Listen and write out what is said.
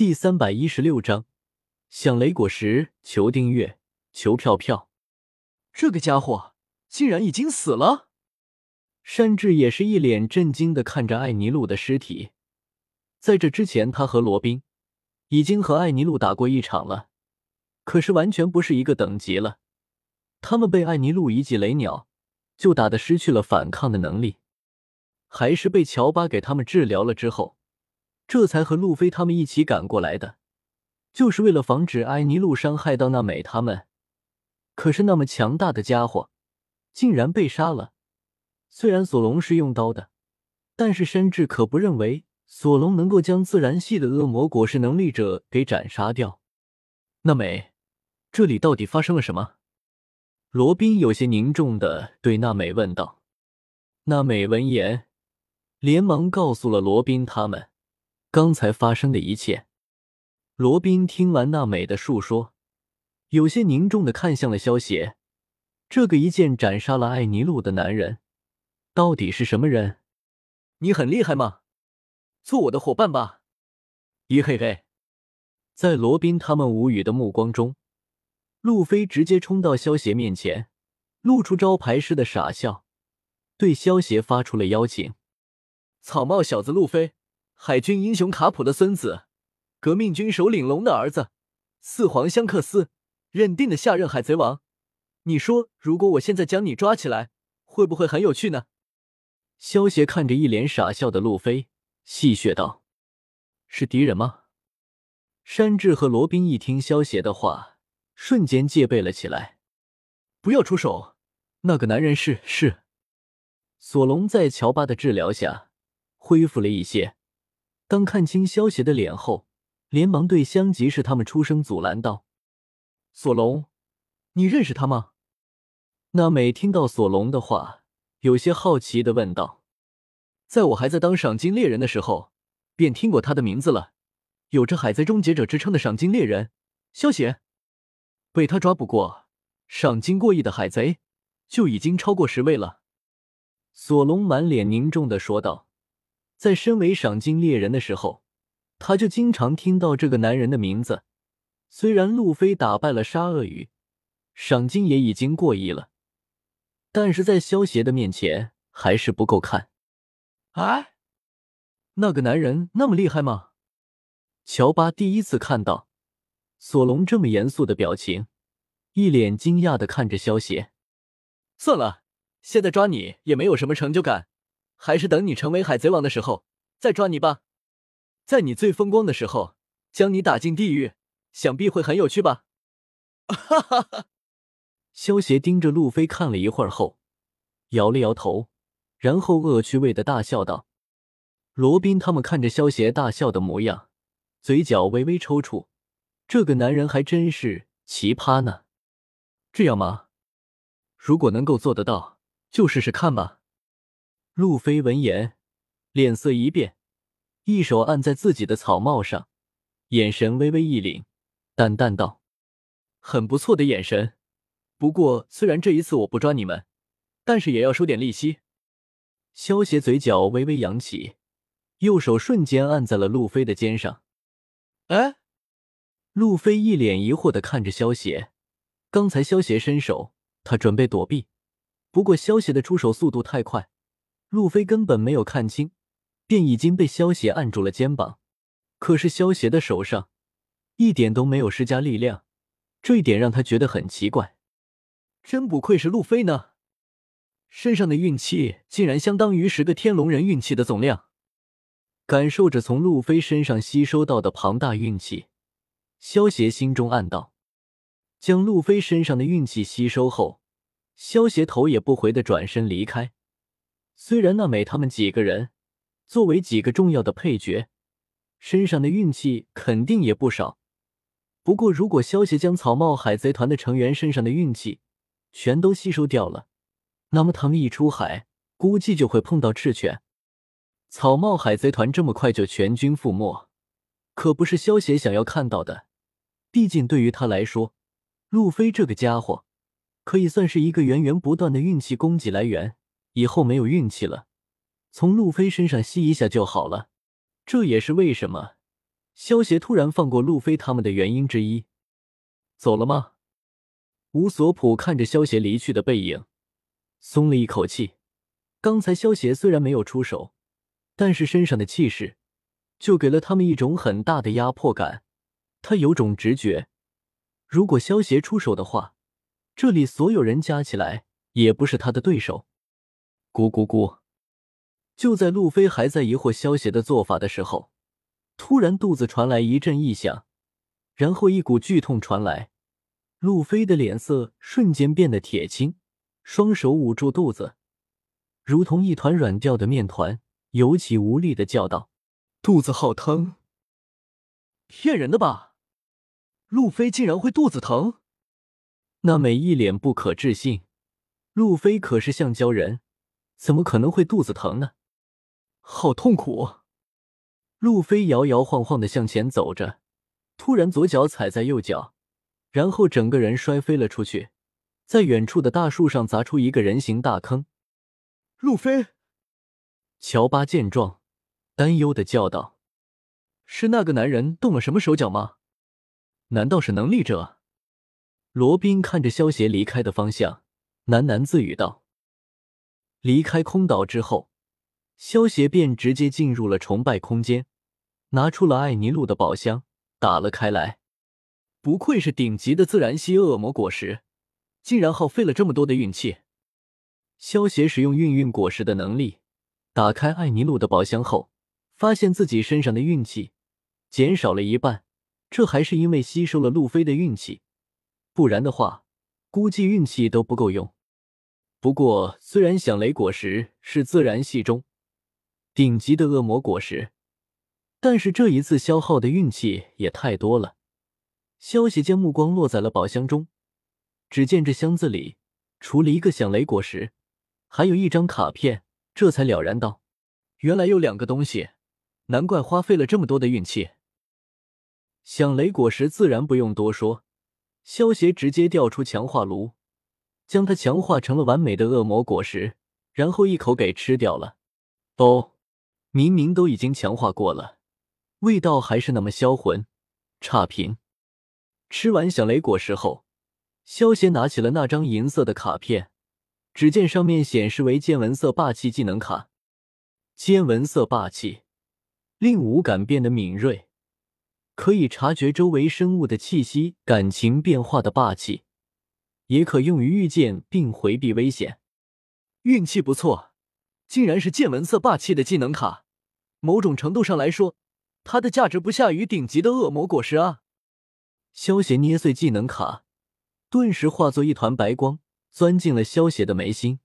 第三百一十六章，响雷果实，求订阅，求票票。这个家伙竟然已经死了！山治也是一脸震惊的看着艾尼路的尸体。在这之前，他和罗宾已经和艾尼路打过一场了，可是完全不是一个等级了。他们被艾尼路一记雷鸟就打得失去了反抗的能力，还是被乔巴给他们治疗了之后。这才和路飞他们一起赶过来的，就是为了防止艾尼路伤害到娜美他们。可是那么强大的家伙竟然被杀了。虽然索隆是用刀的，但是山治可不认为索隆能够将自然系的恶魔果实能力者给斩杀掉。娜美，这里到底发生了什么？罗宾有些凝重的对娜美问道。娜美闻言，连忙告诉了罗宾他们。刚才发生的一切，罗宾听完娜美的述说，有些凝重的看向了萧邪。这个一剑斩杀了艾尼路的男人，到底是什么人？你很厉害吗？做我的伙伴吧！咦嘿嘿，在罗宾他们无语的目光中，路飞直接冲到萧邪面前，露出招牌式的傻笑，对萧邪发出了邀请：“草帽小子，路飞。”海军英雄卡普的孙子，革命军首领龙的儿子，四皇香克斯认定的下任海贼王。你说，如果我现在将你抓起来，会不会很有趣呢？萧协看着一脸傻笑的路飞，戏谑道：“是敌人吗？”山治和罗宾一听萧协的话，瞬间戒备了起来。不要出手，那个男人是是。索隆在乔巴的治疗下恢复了一些。当看清萧邪的脸后，连忙对香吉士他们出声阻拦道：“索隆，你认识他吗？”娜美听到索隆的话，有些好奇的问道：“在我还在当赏金猎人的时候，便听过他的名字了。有着海贼终结者之称的赏金猎人萧邪，被他抓捕过赏金过亿的海贼就已经超过十位了。”索隆满脸凝重的说道。在身为赏金猎人的时候，他就经常听到这个男人的名字。虽然路飞打败了沙鳄鱼，赏金也已经过亿了，但是在萧协的面前还是不够看。哎，那个男人那么厉害吗？乔巴第一次看到索隆这么严肃的表情，一脸惊讶的看着萧协。算了，现在抓你也没有什么成就感。还是等你成为海贼王的时候再抓你吧，在你最风光的时候将你打进地狱，想必会很有趣吧？哈哈哈！萧协盯着路飞看了一会儿后，摇了摇头，然后恶趣味的大笑道：“罗宾他们看着萧协大笑的模样，嘴角微微抽搐。这个男人还真是奇葩呢。这样吗？如果能够做得到，就试试看吧。”路飞闻言，脸色一变，一手按在自己的草帽上，眼神微微一凛，淡淡道：“很不错的眼神。不过，虽然这一次我不抓你们，但是也要收点利息。”萧协嘴角微微扬起，右手瞬间按在了路飞的肩上。哎，路飞一脸疑惑的看着萧协。刚才萧协伸手，他准备躲避，不过萧协的出手速度太快。路飞根本没有看清，便已经被萧邪按住了肩膀。可是萧邪的手上一点都没有施加力量，这一点让他觉得很奇怪。真不愧是路飞呢，身上的运气竟然相当于十个天龙人运气的总量。感受着从路飞身上吸收到的庞大运气，萧邪心中暗道：将路飞身上的运气吸收后，萧邪头也不回的转身离开。虽然娜美他们几个人作为几个重要的配角，身上的运气肯定也不少。不过，如果萧协将草帽海贼团的成员身上的运气全都吸收掉了，那么他们一出海，估计就会碰到赤犬。草帽海贼团这么快就全军覆没，可不是萧协想要看到的。毕竟，对于他来说，路飞这个家伙可以算是一个源源不断的运气供给来源。以后没有运气了，从路飞身上吸一下就好了。这也是为什么萧协突然放过路飞他们的原因之一。走了吗？乌索普看着萧协离去的背影，松了一口气。刚才萧协虽然没有出手，但是身上的气势就给了他们一种很大的压迫感。他有种直觉，如果萧协出手的话，这里所有人加起来也不是他的对手。咕咕咕！就在路飞还在疑惑萧协的做法的时候，突然肚子传来一阵异响，然后一股剧痛传来，路飞的脸色瞬间变得铁青，双手捂住肚子，如同一团软掉的面团，有气无力的叫道：“肚子好疼！骗人的吧？路飞竟然会肚子疼？”那美一脸不可置信，路飞可是橡胶人，怎么可能会肚子疼呢？好痛苦！路飞摇摇晃晃的向前走着，突然左脚踩在右脚，然后整个人摔飞了出去，在远处的大树上砸出一个人形大坑。路飞，乔巴见状，担忧的叫道：“是那个男人动了什么手脚吗？难道是能力者？”罗宾看着萧协离开的方向，喃喃自语道：“离开空岛之后，萧协便直接进入了崇拜空间，拿出了艾尼路的宝箱，打了开来。不愧是顶级的自然系恶魔果实，竟然耗费了这么多的运气。”萧协使用运运果实的能力，打开艾尼路的宝箱后，发现自己身上的运气减少了一半，这还是因为吸收了路飞的运气。不然的话，估计运气都不够用。不过，虽然响雷果实是自然系中顶级的恶魔果实，但是这一次消耗的运气也太多了。萧协将目光落在了宝箱中，只见这箱子里除了一个响雷果实，还有一张卡片，这才了然道：“原来有两个东西，难怪花费了这么多的运气。”响雷果实自然不用多说。萧协直接调出强化炉，将它强化成了完美的恶魔果实，然后一口给吃掉了。哦，明明都已经强化过了，味道还是那么销魂，差评。吃完响雷果实后，萧协拿起了那张银色的卡片，只见上面显示为见闻色霸气技能卡。见闻色霸气，令五感变得敏锐。可以察觉周围生物的气息、感情变化的霸气，也可用于预见并回避危险。运气不错，竟然是见闻色霸气的技能卡。某种程度上来说，它的价值不下于顶级的恶魔果实啊！萧协捏碎技能卡，顿时化作一团白光，钻进了萧协的眉心。